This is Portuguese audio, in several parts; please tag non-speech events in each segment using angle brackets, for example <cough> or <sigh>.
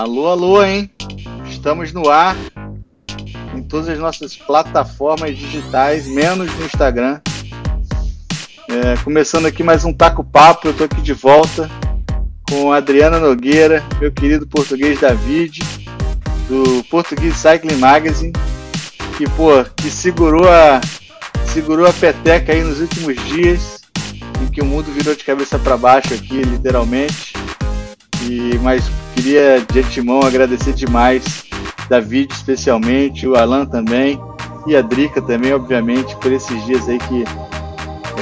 Alô, alô, hein? Estamos no ar em todas as nossas plataformas digitais, menos no Instagram. É, começando aqui mais um Taco Papo, eu tô aqui de volta com Adriana Nogueira, meu querido português David, do Português Cycling Magazine, que, pô, que segurou a, segurou a peteca aí nos últimos dias, em que o mundo virou de cabeça para baixo aqui, literalmente. E, mas queria de antemão agradecer demais David especialmente, o Alan também e a Drica também, obviamente, por esses dias aí que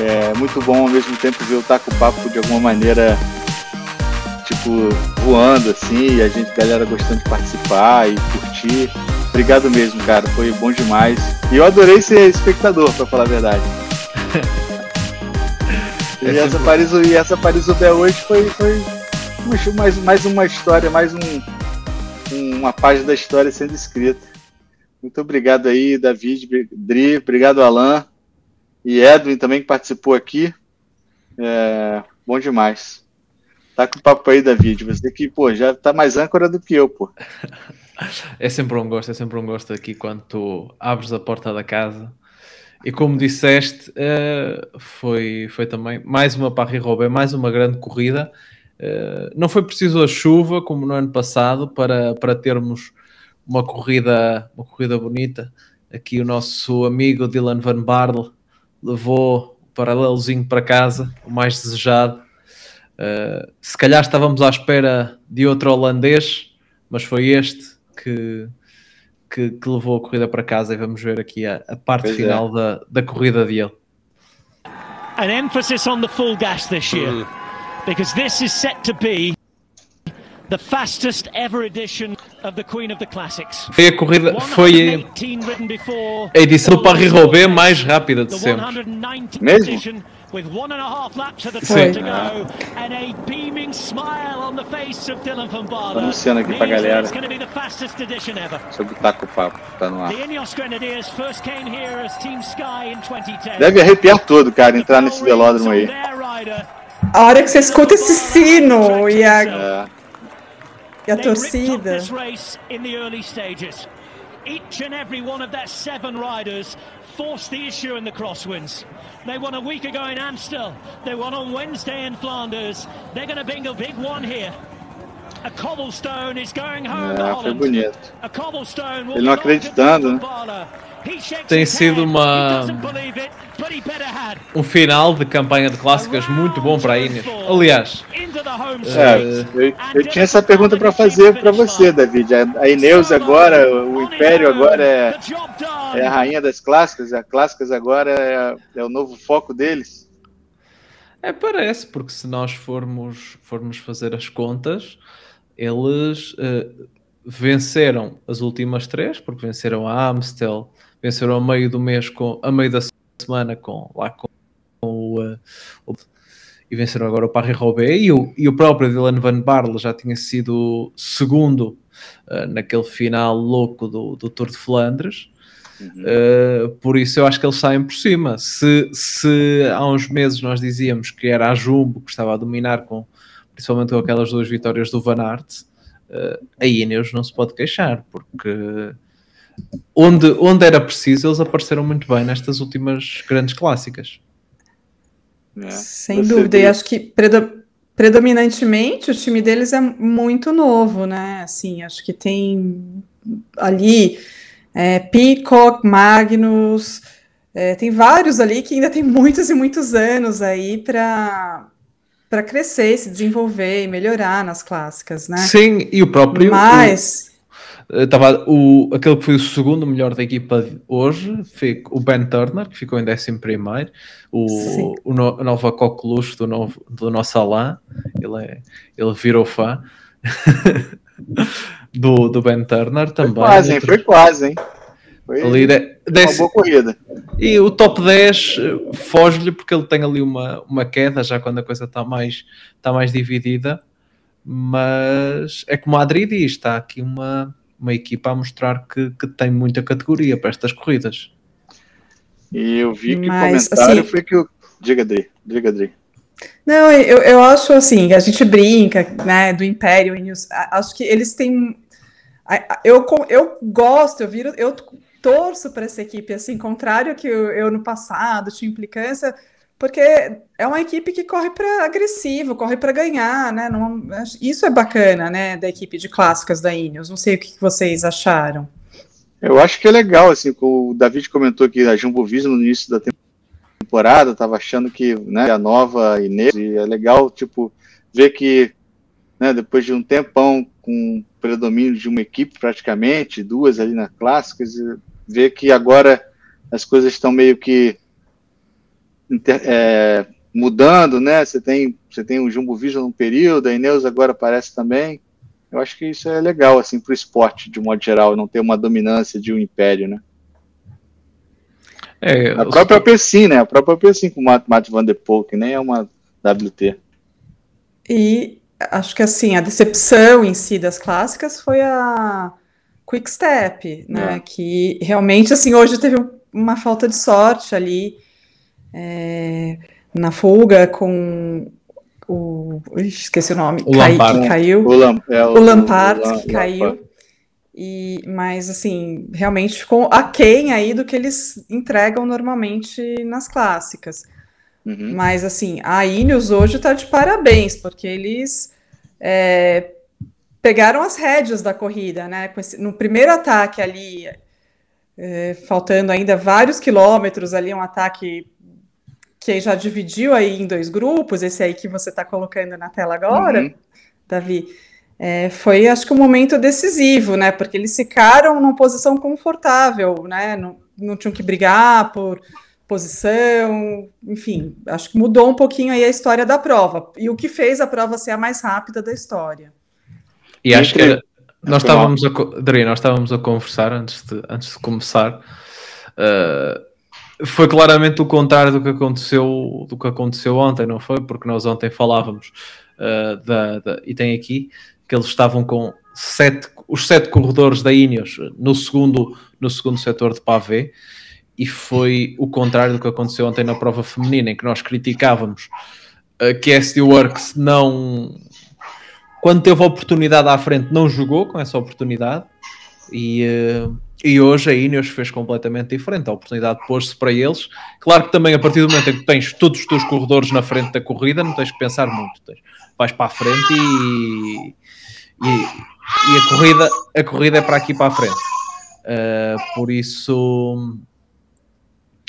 é muito bom ao mesmo tempo ver o Taco Papo de alguma maneira tipo voando assim, e a gente, galera gostando de participar e curtir. Obrigado mesmo, cara, foi bom demais. E eu adorei ser espectador, para falar a verdade. <laughs> e, essa Paris, e essa Paris-Roubaix hoje foi, foi mais, mais uma história, mais um, uma página da história sendo escrita. Muito obrigado aí, David, Dri, obrigado, Alan e Edwin também que participou aqui. É, bom demais. Tá com o papo aí, David. Você que, pô, já tá mais âncora do que eu, pô. <laughs> É sempre um gosto, é sempre um gosto aqui quando tu abres a porta da casa. E como disseste, uh, foi, foi também mais uma Paris-Roubaix, mais uma grande corrida. Uh, não foi preciso a chuva, como no ano passado, para, para termos uma corrida, uma corrida bonita. Aqui o nosso amigo Dylan Van Barle levou o paralelozinho para casa, o mais desejado. Uh, se calhar estávamos à espera de outro holandês, mas foi este que, que, que, levou a corrida para casa e vamos ver aqui a, a parte pois final é. da, da corrida dele. An emphasis on the full gas this year, mm. Because this is set to be the fastest ever edition of the Queen of the Classics. Foi a corrida, foi a edição do Paris-Roubaix mais rápida de sempre. Mesmo? with one and a half laps of the track to go and a beaming smile on the face of Dylan van Baarle. Anunciando aqui pra galera sobre o Taco Papo, tá no ar. Deve arrepiar todo, cara, entrar nesse velódromo aí. A hora que você escuta esse sino e a, e a torcida. Each and every one of their seven riders forced the issue in the crosswinds. They won a week ago in Amstel. They won on Wednesday in Flanders. They're going to bring a big one here. A cobblestone is going home é, foi bonito. Ele não acreditando, né? Tem sido uma um final de campanha de clássicas muito bom para a Inês. Aliás, é, eu, eu, tinha essa pergunta para fazer para você, David. A Ineus agora, o Império agora é, é a rainha das clássicas. As clássicas agora é, é, o novo foco deles. É, parece, porque se nós formos, formos fazer as contas, eles uh, venceram as últimas três, porque venceram a Amstel, venceram a meio do mês, com, a meio da semana com, lá com, com o, uh, o, e venceram agora o Paris-Roubaix e o, e o próprio Dylan Van Barle já tinha sido segundo uh, naquele final louco do, do Tour de Flandres. Uhum. uh, por isso eu acho que eles saem por cima. Se, se há uns meses nós dizíamos que era a Jumbo que estava a dominar com, principalmente com aquelas duas vitórias do Van Aert uh, a Ineos não se pode queixar porque onde, onde era preciso, eles apareceram muito bem nestas últimas grandes clássicas. É, Sem dúvida, e acho que predominantemente o time deles é muito novo, né? Assim, acho que tem ali é, Peacock, Magnus, é, tem vários ali que ainda tem <laughs> muitos e muitos anos aí para para crescer, se desenvolver e melhorar nas clássicas, né? Sim, e o próprio. Mas. Estava o, aquele que foi o segundo melhor da equipa hoje, foi o Ben Turner, que ficou em 11 primeiro, o, o, no, o Nova Coqueluche do, novo, do nosso Alain, ele, é, ele virou fã <laughs> do, do Ben Turner também. Foi quase? Foi quase, hein? Foi ali de, uma boa corrida. E o top 10 eh, foge-lhe porque ele tem ali uma, uma queda, já quando a coisa está mais, está mais dividida. Mas é como a Adri diz, está aqui uma, uma equipa a mostrar que, que tem muita categoria para estas corridas. E eu vi que Mas, o comentário assim, foi que o. Diga, Adri. Diga, Adri. Não, eu, eu acho assim, a gente brinca, né, do Império, acho que eles têm. Eu, eu gosto, eu viro, eu torço para essa equipe, assim, contrário que eu, eu no passado tinha implicância, porque é uma equipe que corre para agressivo, corre para ganhar, né? Não, isso é bacana, né, da equipe de clássicas da Ineos. Não sei o que vocês acharam. Eu acho que é legal, assim, o David comentou que a Jumbo Visma no início da temporada estava achando que, né, a nova Inês, e é legal, tipo, ver que, né, depois de um tempão com predomínio de uma equipe praticamente, duas ali na clássicas, ver que agora as coisas estão meio que é, mudando, né? Você tem, você tem o Jumbo Vision num período, a Ineos agora aparece também. Eu acho que isso é legal, assim, para o esporte, de modo geral, não ter uma dominância de um império, né? É, a própria Pessim, né? A própria Pessim com o Matt Van Der Poel, que nem é uma WT. E acho que, assim, a decepção em si das clássicas foi a Quick Step, né? É. Que realmente, assim, hoje teve uma falta de sorte ali é, na fuga com o. esqueci o nome. O Cai, Lampard. Que caiu. O, Lam, é, o, o Lampard, o, que caiu. E, mas, assim, realmente ficou aquém aí do que eles entregam normalmente nas clássicas. Uhum. Mas, assim, a Ineos hoje está de parabéns, porque eles é, pegaram as rédeas da corrida, né? No primeiro ataque ali, é, faltando ainda vários quilômetros ali, um ataque que já dividiu aí em dois grupos, esse aí que você está colocando na tela agora, uhum. Davi, é, foi acho que um momento decisivo, né? Porque eles ficaram numa posição confortável, né? Não, não tinham que brigar por posição, enfim, acho que mudou um pouquinho aí a história da prova. E o que fez a prova ser a mais rápida da história. E acho que nós estávamos a, Adri, nós estávamos a conversar antes de, antes de começar. Uh, foi claramente o contrário do que aconteceu do que aconteceu ontem, não foi? Porque nós ontem falávamos uh, da, da, e tem aqui que eles estavam com sete, os sete corredores da Ineos no segundo no segundo setor de pavê e foi o contrário do que aconteceu ontem na prova feminina, em que nós criticávamos uh, que a SD Works não quando teve a oportunidade à frente não jogou com essa oportunidade e uh, e hoje a Ineos fez completamente diferente. A oportunidade pôs-se para eles. Claro que também a partir do momento em que tens todos os teus corredores na frente da corrida, não tens que pensar muito. Tens, vais para a frente e, e, e, a, corrida, a corrida é para aqui para a frente. Uh, por isso,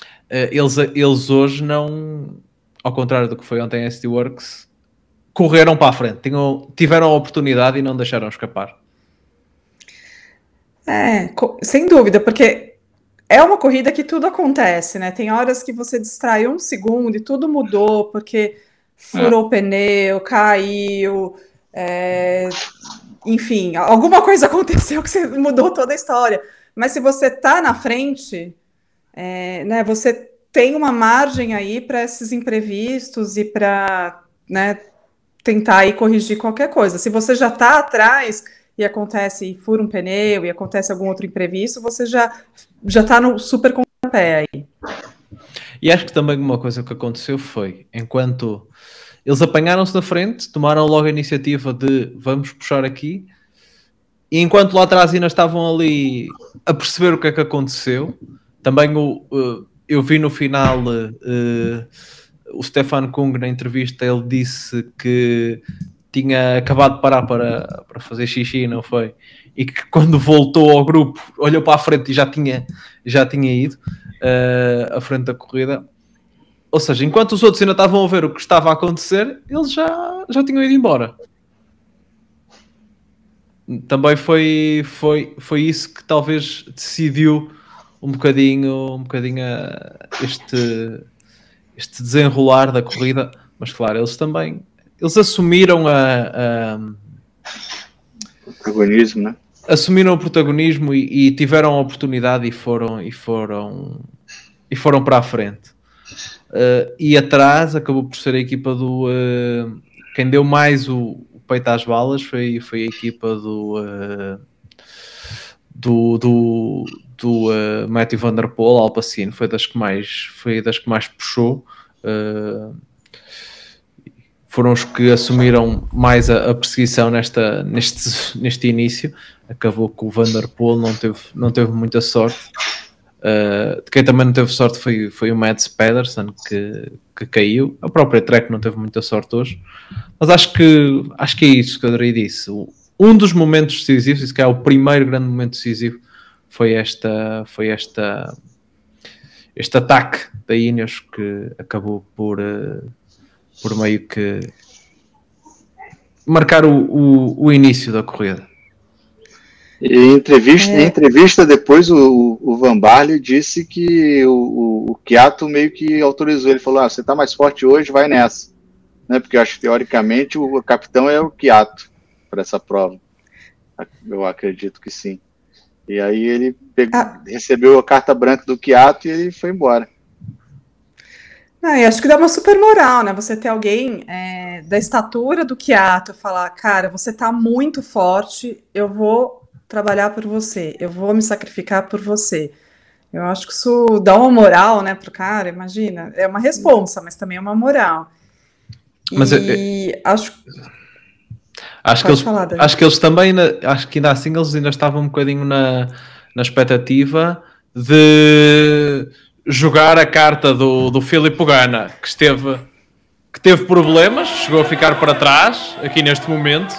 uh, eles, eles hoje não, ao contrário do que foi ontem a SD Works, correram para a frente. Tinham, tiveram a oportunidade e não deixaram escapar. É, sem dúvida, porque é uma corrida que tudo acontece, né? Tem horas que você distrai um segundo e tudo mudou, porque furou é. o pneu, caiu, é, enfim, alguma coisa <laughs> aconteceu que mudou toda a história. Mas se você tá na frente, é, né, você tem uma margem aí para esses imprevistos e para né, tentar aí corrigir qualquer coisa. Se você já está atrás e acontece, e fura um pneu, e acontece algum outro imprevisto, você já já está no super pé aí. E acho que também uma coisa que aconteceu foi, enquanto eles apanharam-se da frente, tomaram logo a iniciativa de vamos puxar aqui, e enquanto lá atrás ainda estavam ali a perceber o que é que aconteceu, também o, uh, eu vi no final uh, o Stefan Kung na entrevista, ele disse que tinha acabado de parar para, para fazer xixi, não foi? E que quando voltou ao grupo, olhou para a frente e já tinha, já tinha ido uh, à frente da corrida. Ou seja, enquanto os outros ainda estavam a ver o que estava a acontecer, eles já, já tinham ido embora. Também foi, foi, foi isso que talvez decidiu um bocadinho, um bocadinho este, este desenrolar da corrida, mas claro, eles também eles assumiram a, a o protagonismo, né? Assumiram o protagonismo e, e, tiveram a oportunidade e foram e foram e foram para a frente. Uh, e atrás acabou por ser a equipa do uh, quem deu mais o, o, peito às balas foi, foi a equipa do uh, do, do, do Matthew Van Der Poel, Alpacino, foi das que mais foi das que mais puxou foram os que assumiram mais a, a perseguição nesta, neste, <laughs> neste início. Acabou que o Vanderpool não teve, não teve muita sorte. Uh, quem também não teve sorte foi, foi o Mads Pedersen que, que caiu. A própria Trek não teve muita sorte hoje. Mas acho que, acho que é isso que eu Adri disse. Um dos momentos decisivos, isso que é o primeiro grande momento decisivo, foi esta, foi esta, este ataque da Ineos que acabou por, uh, por meio que marcar o, o, o início da corrida. Em entrevista, é. em entrevista depois, o, o Van Barley disse que o, o, Kiato meio que autorizou. Ele falou: ah, você está mais forte hoje, vai nessa. Né? Porque eu acho que teoricamente o capitão é o Kiato para essa prova. Eu acredito que sim. E aí ele pegou, ah. recebeu a carta branca do Kiato e ele foi embora. Não, eu acho que dá uma super moral, né? Você ter alguém é, da estatura do Kiato falar, cara, você tá muito forte, eu vou trabalhar por você, eu vou me sacrificar por você. Eu acho que isso dá uma moral, né, pro cara, imagina. É uma responsa, mas também é uma moral. Mas e é, acho Acho que, eles, falar, acho que eles também, acho que ainda assim eles ainda estavam um bocadinho na, na expectativa de jogar a carta do, do Filipe Gana, que esteve, que teve problemas, chegou a ficar para trás aqui neste momento,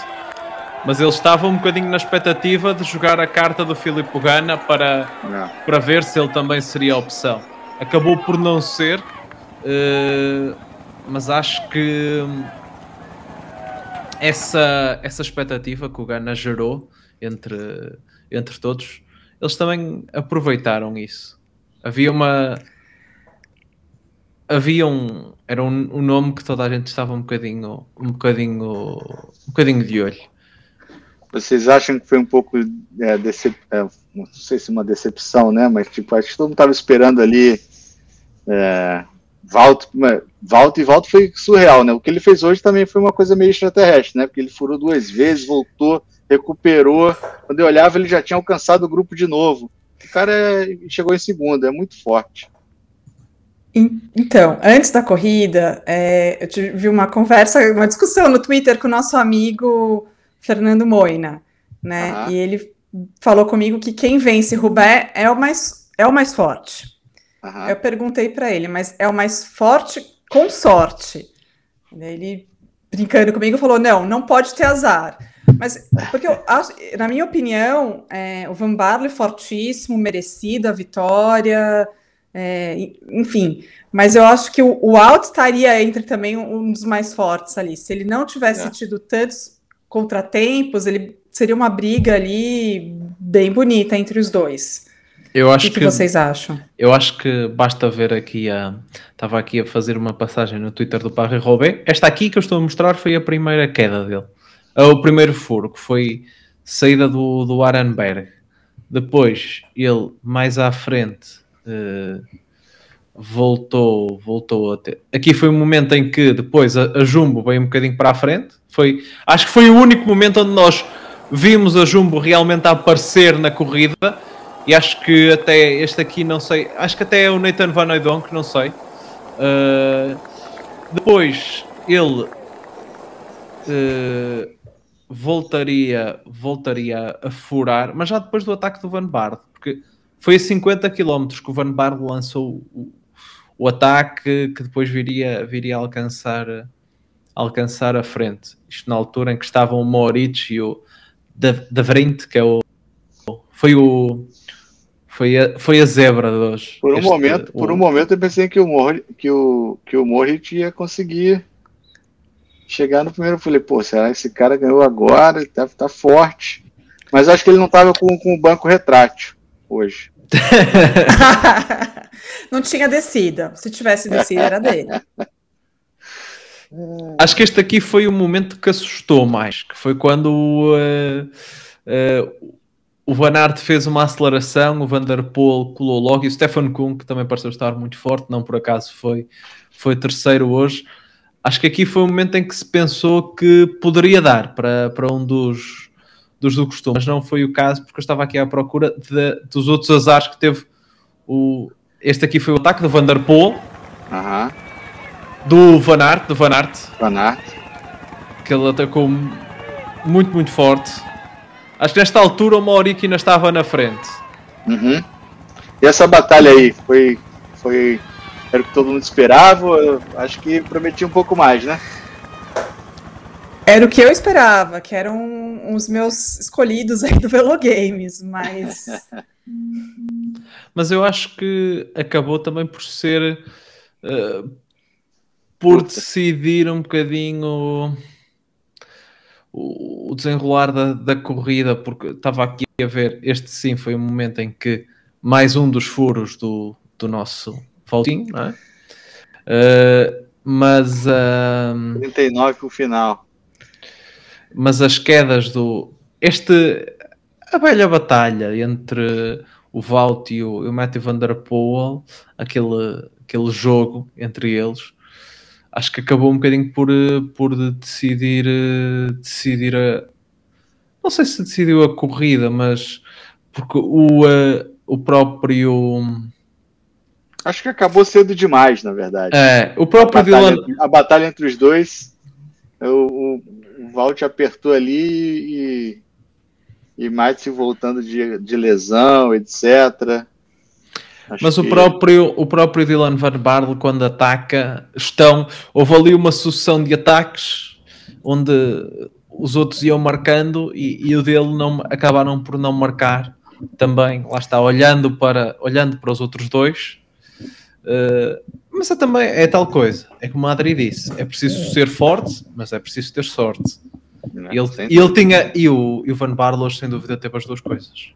mas ele estava um bocadinho na expectativa de jogar a carta do Filipe Gana para, para ver se ele também seria a opção. Acabou por não ser, uh, mas acho que essa, essa expectativa que o Gana gerou entre, entre todos, eles também aproveitaram isso. Havia uma. Havia um. Era um, um nome que toda a gente estava um bocadinho, um bocadinho, um bocadinho de olho vocês acham que foi um pouco é, decep... é, não sei se uma decepção, né? Mas tipo, acho que todo mundo estava esperando ali é, Valto, Valto e Valto foi surreal, né? O que ele fez hoje também foi uma coisa meio extraterrestre, né? Porque ele furou duas vezes, voltou, recuperou. Quando eu olhava, ele já tinha alcançado o grupo de novo. O cara é, chegou em segundo, é muito forte. Então, antes da corrida, é, eu tive uma conversa, uma discussão no Twitter com o nosso amigo Fernando Moina, né? Uhum. E ele falou comigo que quem vence Rubé é o mais, é o mais forte. Uhum. Eu perguntei para ele, mas é o mais forte com sorte. Ele, brincando comigo, falou: não, não pode ter azar. Mas, porque eu acho, na minha opinião, é, o Van Barley fortíssimo, merecido a vitória, é, enfim. Mas eu acho que o, o Alt estaria entre também um dos mais fortes ali. Se ele não tivesse é. tido tantos contratempos, ele seria uma briga ali bem bonita entre os dois. Eu acho o que, que, vocês acham? Eu acho que basta ver aqui a. Estava aqui a fazer uma passagem no Twitter do Parre Robé. Esta aqui que eu estou a mostrar foi a primeira queda dele. É o primeiro furo, que foi saída do, do Arenberg. Depois, ele mais à frente uh, voltou, voltou a ter. Aqui foi um momento em que depois a, a, Jumbo veio um bocadinho para a frente. Foi, acho que foi o único momento onde nós vimos a Jumbo realmente aparecer na corrida. E acho que até este aqui, não sei, acho que até é o Nathan Van Oudonk, não sei. Uh, depois ele uh, voltaria, voltaria a furar, mas já depois do ataque do Van Bard, porque foi a 50 km que o Van Bard lançou o, o ataque que depois viria, viria a alcançar, alcançar a frente. Isto na altura em que estavam o Moritz e o Da Vrint, que é o. Foi o. Foi a, foi a zebra de hoje. Por um, este, momento, o... por um momento eu pensei que o, Mor que o, que o Moritz ia conseguir chegar no primeiro. Eu falei, pô, será que esse cara ganhou agora? Ele tá, tá forte. Mas acho que ele não estava com, com o banco retrátil hoje. <laughs> não tinha descida. Se tivesse descida, era dele. <laughs> Acho que este aqui foi o momento que assustou mais, que foi quando uh, uh, o Van Aert fez uma aceleração, o Van Der Poel colou logo, e o Stefan Kuhn, que também pareceu estar muito forte, não por acaso foi, foi terceiro hoje. Acho que aqui foi o momento em que se pensou que poderia dar para, para um dos, dos do costume, mas não foi o caso porque eu estava aqui à procura de, dos outros azares que teve o. Este aqui foi o ataque do Van der Poel, uh -huh. do Van Aert, do Van Aert. Van Aert. que ele atacou muito, muito forte. Acho que nesta altura o Mauric ainda estava na frente. Uhum. E essa batalha aí foi, foi era o que todo mundo esperava? Eu acho que prometia um pouco mais, né? Era o que eu esperava, que eram os meus escolhidos aí do Velo Games, mas. <laughs> mas eu acho que acabou também por ser. Uh, por decidir um bocadinho o, o desenrolar da, da corrida, porque estava aqui a ver, este sim foi o momento em que mais um dos furos do, do nosso Valtinho, não é? Uh, mas. Uh, 39 para o final. Mas as quedas do. Este. A velha batalha entre o Valt e o, e o Matthew Van Der Poel, aquele, aquele jogo entre eles, acho que acabou um bocadinho por, por decidir, decidir a, não sei se decidiu a corrida, mas porque o, o próprio acho que acabou cedo demais, na verdade. É, o próprio a batalha, a batalha entre os dois, o, o, o Valt apertou ali e, e Mate voltando de, de lesão, etc. Acho Mas que... o, próprio, o próprio Dylan Van Barle, quando ataca, estão. Houve ali uma sucessão de ataques onde os outros iam marcando e, e o dele não, acabaram por não marcar também. Lá está, olhando para, olhando para os outros dois. Uh, mas é também é tal coisa, é como a Adri disse: é preciso ser forte, mas é preciso ter sorte. Não, ele, ele tinha, e o, e o Van Barle, sem dúvida, teve as duas coisas.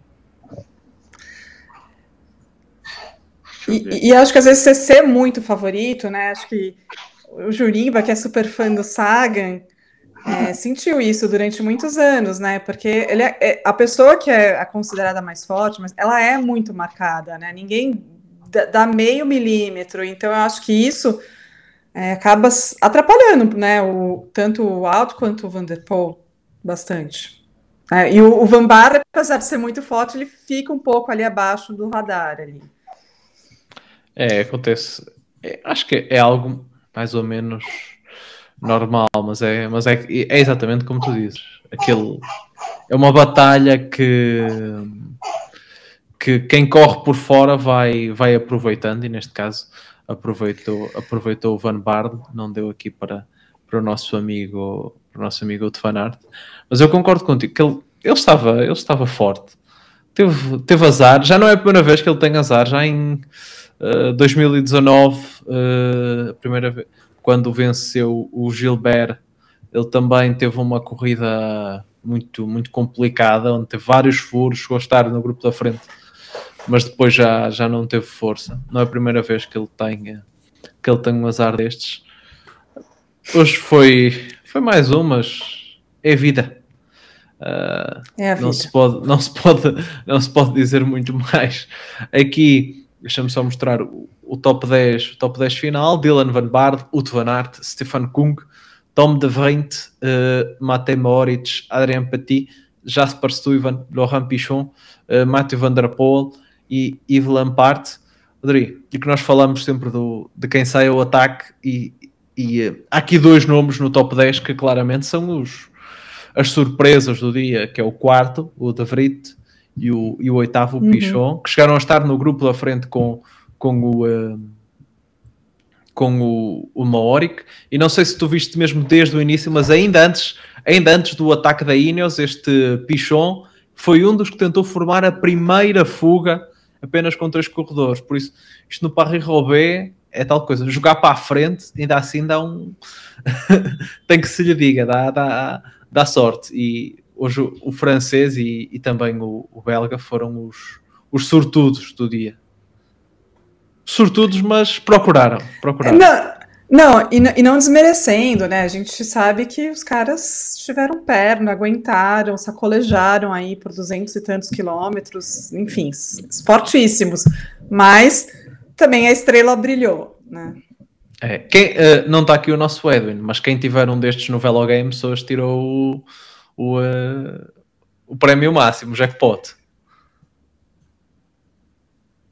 E, e, acho que às vezes você ser muito favorito, né? Acho que o Juriba, que é super fã do Sagan, é, sentiu isso durante muitos anos, né? Porque ele é, é, a pessoa que é considerada mais forte, mas ela é muito marcada, né? Ninguém dá meio milímetro. Então eu acho que isso é, acaba atrapalhando, né? O, tanto o Alto quanto o Van der Poel bastante. É, e o, o Van Baarle, apesar de ser muito forte, ele fica um pouco ali abaixo do radar ali. É, acontece. É, acho que é algo mais ou menos normal, mas é, mas é, é exatamente como tu dizes. Aquele, é uma batalha que, que quem corre por fora vai, vai aproveitando, e neste caso aproveitou, aproveitou o Van Bard, não deu aqui para, para o nosso amigo para o nosso amigo de Fanart. Mas eu concordo contigo que ele, ele, estava, ele estava forte. Teve, teve azar, já não é a primeira vez que ele tem azar, já em 2019, uh, uh, a primeira vez, quando venceu o Gilbert, ele também teve uma corrida muito, muito complicada, onde teve vários furos, chegou a estar no grupo da frente, mas depois já, já não teve força. Não é a primeira vez que ele tem, que ele tem um azar destes. Hoje foi, foi mais um, mas é vida. Uh, é a vida. Não, se pode, não, se pode, não se pode dizer muito mais. Aqui Deixa-me só mostrar o, o, top 10, o top 10 final: Dylan Van Baarle, Ut Van Aert, Stefan Kung, Tom de Vrient, uh, Matej Moritz, Adrian Petit, Jasper Stuyven, Laurent Pichon, uh, Matthew Van Der Poel e Yves Lampard. Adri, e que nós falamos sempre do, de quem sai ao ataque e, e uh, há aqui dois nomes no top 10 que claramente são os, as surpresas do dia, que é o quarto, o De Vrit, e o, e o oitavo, o uhum. Pichon, que chegaram a estar no grupo da frente com, com o. Uh, com o, o Maoric, e não sei se tu viste mesmo desde o início, mas ainda antes, ainda antes do ataque da Ineos, este Pichon foi um dos que tentou formar a primeira fuga apenas com três corredores. Por isso, isto no Paris-Roubaix é tal coisa, jogar para a frente, ainda assim dá um. <laughs> tem que se lhe diga, dá, dá, dá sorte. E hoje o, francês e, e também o, o, belga foram os, os sortudos do dia. Sortudos, mas procuraram. procuraram. Não, não e, e, não desmerecendo, né? A gente sabe que os caras tiveram perna, aguentaram, sacolejaram aí por duzentos e tantos quilômetros, enfim, fortíssimos. Mas também a estrela brilhou, né? É, quem, uh, não está aqui o nosso Edwin, mas quem tiver um destes no Velo Games hoje tirou o, o, uh, o prémio máximo, o jackpot.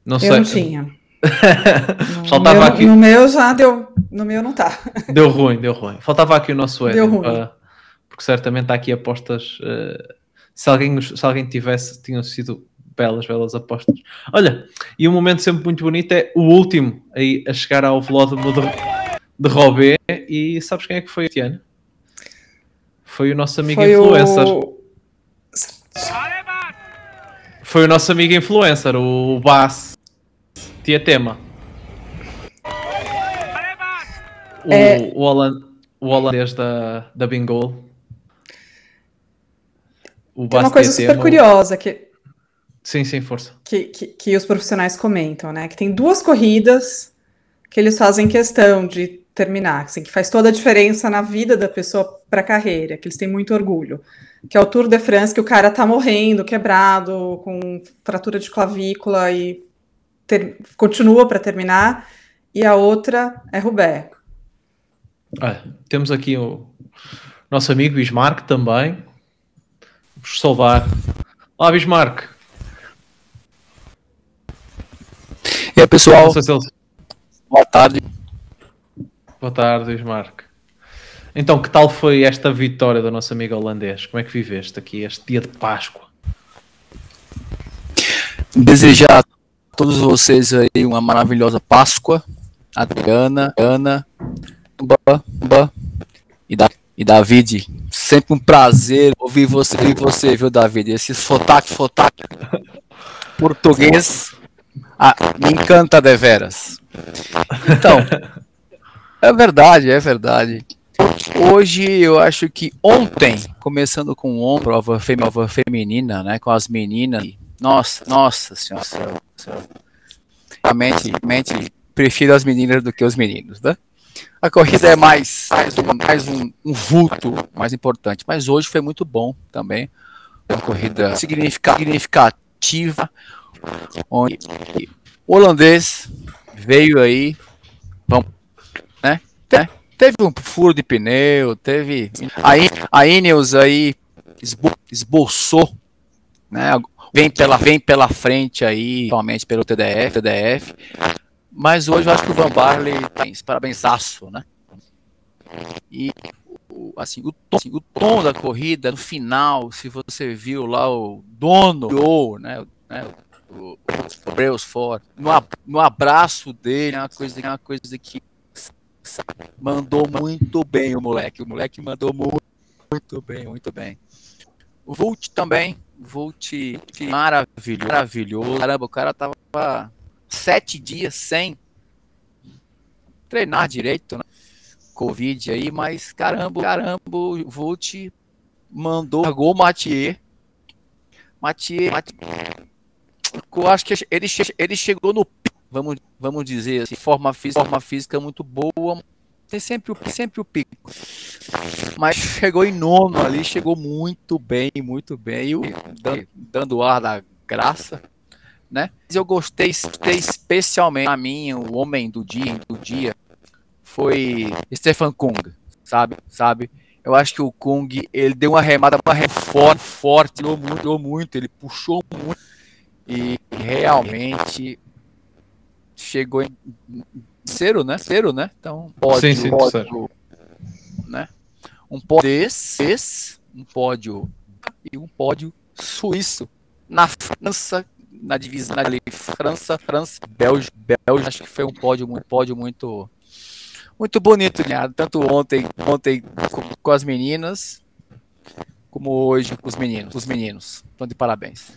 Não sei. Eu não tinha. <laughs> Faltava meu, aqui... No meu já deu. No meu não tá. <laughs> Deu ruim, deu ruim. Faltava aqui o nosso Eden para, porque certamente há aqui apostas. Uh, se, alguém, se alguém tivesse, tinham sido belas, belas apostas. Olha, e um momento sempre muito bonito é o último aí a chegar ao velódromo de, de Robé. E sabes quem é que foi este ano? Foi o nosso amigo foi influencer. O... Foi o nosso amigo influencer, o Bass Tietema. O, é... o, holand, o holandês da, da Bingol. O Tem uma coisa super curiosa que Sim, sim, força. Que, que, que, os profissionais comentam, né? Que tem duas corridas que eles fazem questão de terminar, assim, que faz toda a diferença na vida da pessoa para a carreira, que eles têm muito orgulho. Que é o Tour de France, que o cara tá morrendo, quebrado, com fratura de clavícula e ter, continua para terminar, e a outra é Roubaix. Ah, temos aqui o nosso amigo Bismarck também. Vamos salvar. Olá, Bismarck. E aí, pessoal? Boa tarde. Boa tarde, Bismarck. Então, que tal foi esta vitória do nosso amigo holandês? Como é que viveste aqui este dia de Páscoa? Desejar a todos vocês aí uma maravilhosa Páscoa. Adriana, Ana, Ba, e, da, e David. Sempre um prazer ouvir você, ouvir você, viu, David? Esse sotaque, sotaque <laughs> português ah, me encanta deveras. Então, é verdade, é verdade. Hoje eu acho que ontem, começando com ontem, prova feminina, né, com as meninas. Nossa, nossa senhora. Realmente, realmente prefiro as meninas do que os meninos, né? A corrida é mais, mais, um, mais um, um vulto mais importante, mas hoje foi muito bom também. Uma corrida significativa, onde o holandês veio aí, vamos, né? Teve um furo de pneu, teve a, a Ineos aí esbo, esboçou, né? Vem pela, vem pela frente aí, somente pelo TDF, TDF. Mas hoje eu acho que o Van Barley tá parabensaço, né? E assim, o tom, assim, o tom da corrida no final, se você viu lá o dono, né, né o, o Brailsford, no, no abraço dele, é uma coisa, é uma coisa que mandou muito bem o moleque. O moleque mandou muito, muito bem, muito bem. O Vult também, Vult maravilhoso, maravilhoso. Caramba, o cara tava sete dias sem treinar direito, né? Covid aí, mas caramba, caramba, o Vult mandou, pagou o Mathieu. Mathieu, Mathieu eu acho que ele, ele chegou no vamos, vamos dizer assim, forma física, forma física muito boa, tem sempre o, sempre o pico. Mas chegou em nono ali, chegou muito bem, muito bem, e dando, dando ar da graça, né? Eu gostei, gostei especialmente a mim, o homem do dia, do dia foi Stefan Kung, sabe? Sabe? Eu acho que o Kung, ele deu uma remada, uma reforma forte, deu muito, deu muito, ele puxou muito e realmente chegou em terceiro, né? Terceiro, né? Então, pódio, sim, sim, pódio né? Um pódio desse, um pódio e um pódio suíço na França, na divisão ali, França, França, Bélgica, Bélgica, acho que foi um pódio, um pódio muito muito bonito, né? Tanto ontem, ontem com, com as meninas, como hoje com os meninos, os meninos. Então de parabéns.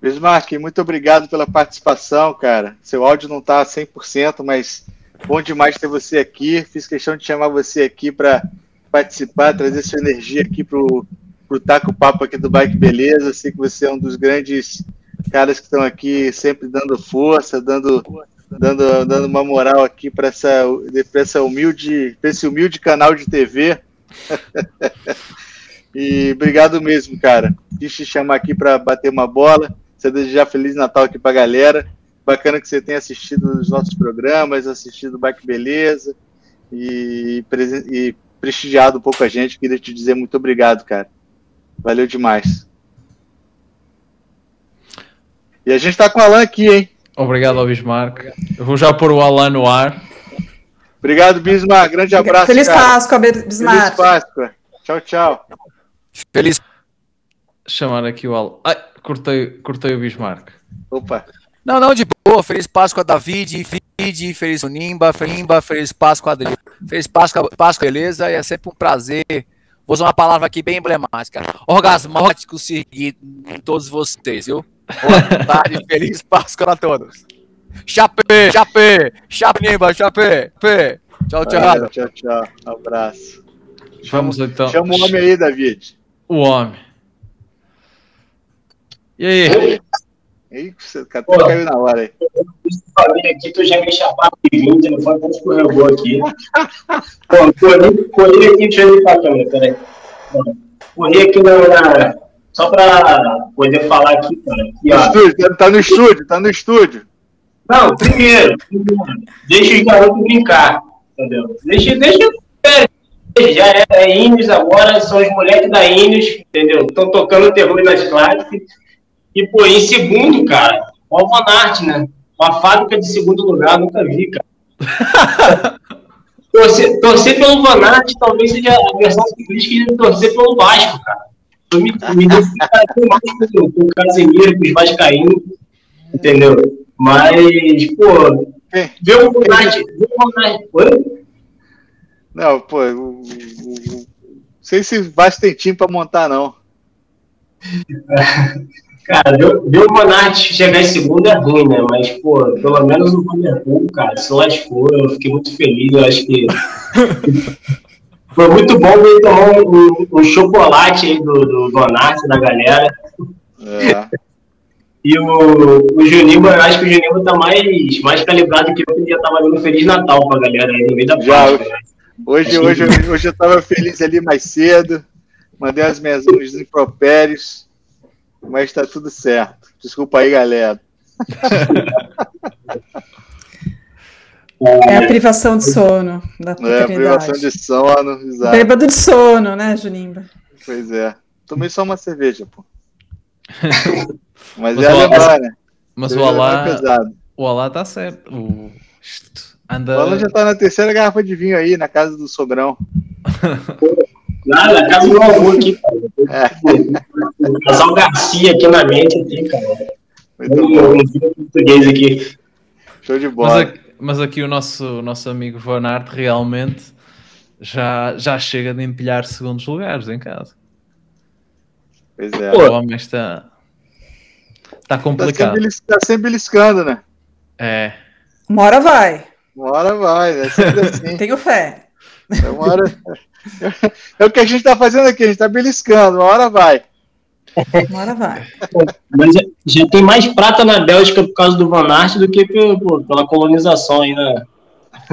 Bismarck, muito obrigado pela participação, cara. Seu áudio não está 100%, mas bom demais ter você aqui. Fiz questão de chamar você aqui para participar, trazer sua energia aqui para o Taco Papo aqui do Bike Beleza. Sei que você é um dos grandes caras que estão aqui sempre dando força, dando, dando, dando uma moral aqui para essa, essa humilde, esse humilde canal de TV. <laughs> e obrigado mesmo, cara. Quis te chamar aqui para bater uma bola você desejar Feliz Natal aqui para a galera. Bacana que você tenha assistido os nossos programas, assistido o Bike Beleza e, e prestigiado um pouco a gente. Queria te dizer muito obrigado, cara. Valeu demais. E a gente está com o Alan aqui, hein? Obrigado ao Bismarck. Eu vou já pôr o Alan no ar. Obrigado, Bismarck. Grande abraço. Feliz cara. Páscoa, Bismarck. Feliz Páscoa. Tchau, tchau. Feliz. Chamar aqui o Al. Ai, cortei, cortei o Bismarck. Opa. Não, não, de boa. Feliz Páscoa, David, Fid, feliz Nimba, Nimba, feliz Páscoa, Adriano. Feliz Páscoa, Páscoa, beleza? É sempre um prazer. Vou usar uma palavra aqui bem emblemática. Orgasmático seguido em todos vocês, viu? Boa tarde, <laughs> feliz Páscoa a todos. Chapé, chapé, chapé, chapé, chapé. Tchau, tchau. Valeu, tchau, tchau. Abraço. Vamos chama, então. Chama o homem aí, David. O homem. E aí? Ih, você até caiu na hora aí. Falei aqui, tu já me chamava de 20, o telefone até escorregou aqui. Pô, corri, corri aqui, deixa eu ir pra câmera, peraí. Corri aqui na, na, só pra poder falar aqui, cara. Aqui, no estúdio, tá no estúdio, tá no estúdio. Não, primeiro, primeiro deixa os garotos brincar, entendeu? Deixa, deixa, já é, é Ines agora, são os moleques da Ines, entendeu? Estão tocando terror nas classes. E, pô, em segundo, cara, o Alvanart, né? Uma fábrica de segundo lugar, nunca vi, cara. <laughs> torcer, torcer pelo Vanart talvez seja a versão ciclística de torcer pelo Vasco, cara. Eu me, me identificaria mais com, com o Casemiro, com os Vascaínos, entendeu? Mas, pô, ver o Vanart. Ver o Vanart. Oi? Não, pô, não sei se o Vasco tem time pra montar, não. <laughs> Cara, ver o Monart chegar em segundo é ruim, né? Mas, pô, pelo menos o Liverpool, cara, se lascou. Eu fiquei muito feliz. Eu acho que <laughs> foi muito bom ver tomar um, um, um, chocolate aí do, do Bonatti, da galera. É. E o, o Juninho, eu acho que o Juninho tá mais, mais calibrado que eu, que já tava dando Feliz Natal pra galera aí no meio da já, Páscoa, hoje, hoje, hoje, hoje eu tava feliz ali mais cedo, mandei as minhas uns impropérios mas tá tudo certo. Desculpa aí, galera. É a privação de sono da É a privação de sono, exato. Bêbado de sono, né, Junimba? Pois é. Tomei só uma cerveja, pô. <laughs> Mas, mas é alemã, né? Mas o Alá, o Alá tá certo. O... Anda... O Alá já tá na terceira garrafa de vinho aí, na casa do Sogrão. <laughs> Nada, casa do meu avô aqui, cara. É. O casal Garcia aqui na mente, aqui, cara. Muito um. Um português aqui. Show de bola. Mas aqui, mas aqui o nosso, nosso amigo Van Aert realmente já, já chega de empilhar segundos lugares em casa. Pois é. O homem está, está complicado. Está sempre, tá sempre beliscando, né? É. Uma hora vai. Uma hora vai, é sempre assim. <laughs> Tenho fé. É uma hora... <laughs> É o que a gente está fazendo aqui, a gente está beliscando, uma hora vai. Uma hora vai. Mas já tem mais prata na Bélgica por causa do Van Aert do que pô, pela colonização aí, né?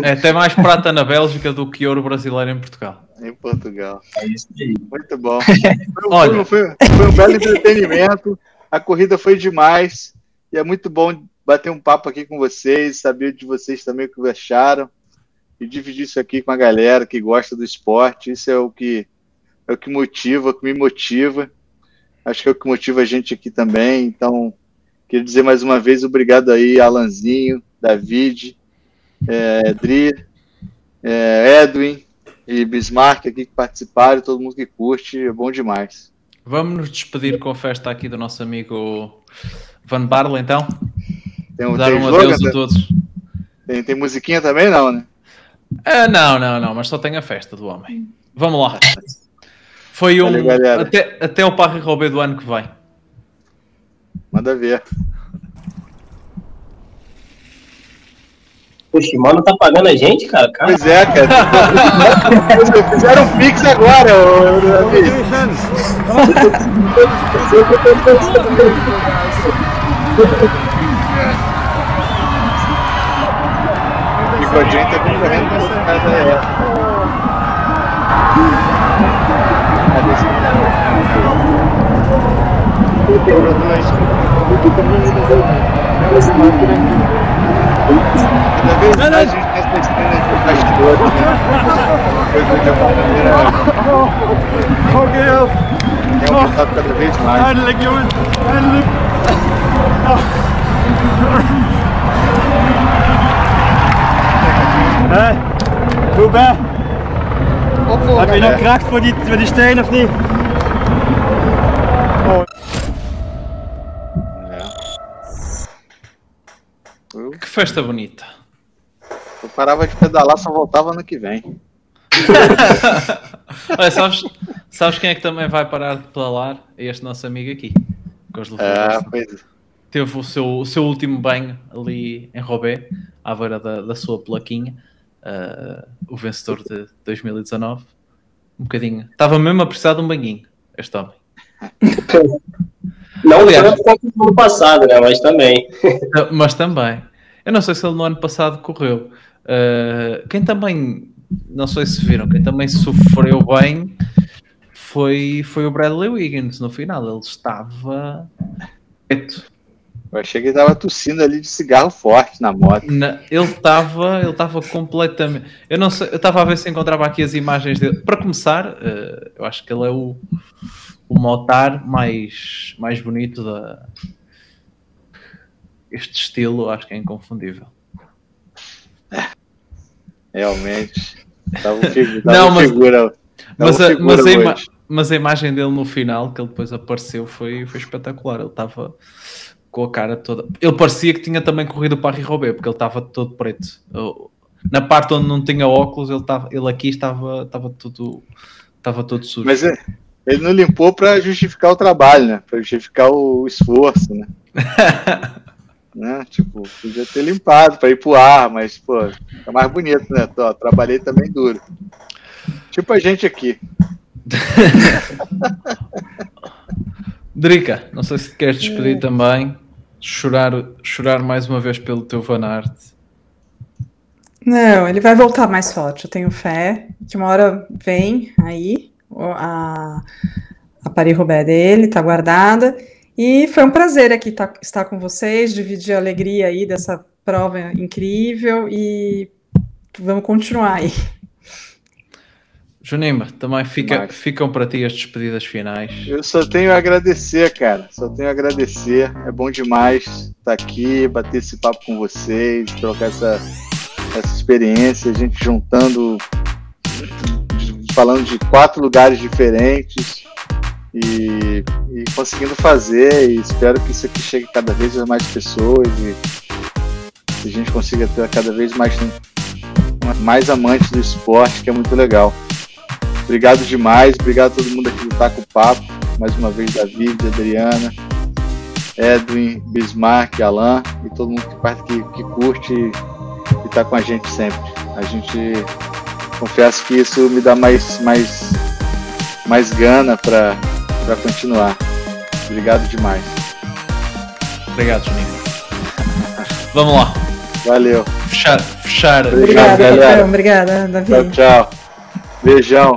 É até mais prata na Bélgica do que ouro brasileiro em Portugal. Em Portugal. É isso aí. Muito bom. <laughs> Foi, Olha, foi, foi um belo entretenimento. A corrida foi demais. E é muito bom bater um papo aqui com vocês, saber de vocês também o que acharam e dividir isso aqui com a galera que gosta do esporte. Isso é o que é o que motiva, o que me motiva. Acho que é o que motiva a gente aqui também. Então, queria dizer mais uma vez obrigado aí, Alanzinho, David, é, Dri, é, Edwin e Bismarck aqui que participaram, todo mundo que curte, é bom demais. Vamos nos despedir com a festa aqui do nosso amigo Van Barle, então? Tem um, Dar um adeus a todos. Tem, tem musiquinha também, não, né? Uh, não, não, não, mas só tem a festa do homem. Vamos lá. Foi um. Valeu, até, até o Parry Robé do ano que vem. Manda ver. O Shimano tá pagando a gente, cara? cara. Pois é, cara. <laughs> Fizeram um pix agora, ô gente <laughs> <laughs> é concorrendo com essa casa é. Cada vez mais a gente está testando aqui o bastidor, né? Coisa de uma maneira. É aumentado cada vez mais. Hey, Hubert. Heb je nog kracht voor die, voor die steen of niet? Que festa bonita. Eu parava de pedalar, só voltava ano que vem. <laughs> Olha, sabes, sabes quem é que também vai parar de pedalar? É este nosso amigo aqui. Com os é, pois. Teve o seu, o seu último banho ali em Robé, à beira da, da sua plaquinha. Uh, o vencedor de 2019. Um bocadinho. Estava mesmo a precisar de um banhinho, este homem. Não Aliás, tanto no ano passado, né? Mas também. Mas também. Eu não sei se ele no ano passado correu. Uh, quem também, não sei se viram, quem também sofreu bem foi, foi o Bradley Wiggins no final. Ele estava. Eu achei que ele estava tossindo ali de cigarro forte na moto. Na, ele estava ele estava completamente. Eu não sei, eu estava a ver se encontrava aqui as imagens dele. Para começar, uh, eu acho que ele é o, o motar mais, mais bonito da. Este estilo, acho que é inconfundível. Realmente. Tava figura, <laughs> não, mas, figura, mas, a, mas, a mas, a, imagem dele no final, que ele depois apareceu, foi, foi espetacular. Ele estava com a cara toda. Ele parecia que tinha também corrido para Roubaix, porque ele estava todo preto. Na parte onde não tinha óculos, ele, estava, ele aqui estava, estava tudo. Estava todo sujo. Mas é, ele não limpou para justificar o trabalho, né? Para justificar o esforço, né? <laughs> né? Tipo, podia ter limpado para ir pro ar, mas, pô, fica mais bonito, né? Tô, trabalhei também duro. Tipo a gente aqui. <laughs> Drica, não sei se queres despedir é. também. Chorar, chorar mais uma vez pelo teu fanart. Não, ele vai voltar mais forte, eu tenho fé. Que uma hora vem aí a, a Paris-Roubaix dele, tá guardada. E foi um prazer aqui tá, estar com vocês, dividir a alegria aí dessa prova incrível e vamos continuar aí. Junima, também fica, ficam para ti as despedidas finais. Eu só tenho a agradecer, cara. Só tenho a agradecer. É bom demais estar aqui, bater esse papo com vocês, trocar essa, essa experiência, a gente juntando, falando de quatro lugares diferentes e, e, conseguindo fazer. E espero que isso aqui chegue cada vez a mais pessoas e a gente consiga ter cada vez mais, mais amantes do esporte, que é muito legal. Obrigado demais, obrigado a todo mundo aqui do Taco Papo, mais uma vez David, Adriana, Edwin, Bismarck, Alan e todo mundo que, que, que curte e está com a gente sempre. A gente confesso que isso me dá mais, mais, mais gana para para continuar. Obrigado demais. Obrigado, Juninho. <laughs> Vamos lá. Valeu. Fechar. fechar. Obrigado, galera. Obrigada, Davi. Tchau, tchau. Beijão.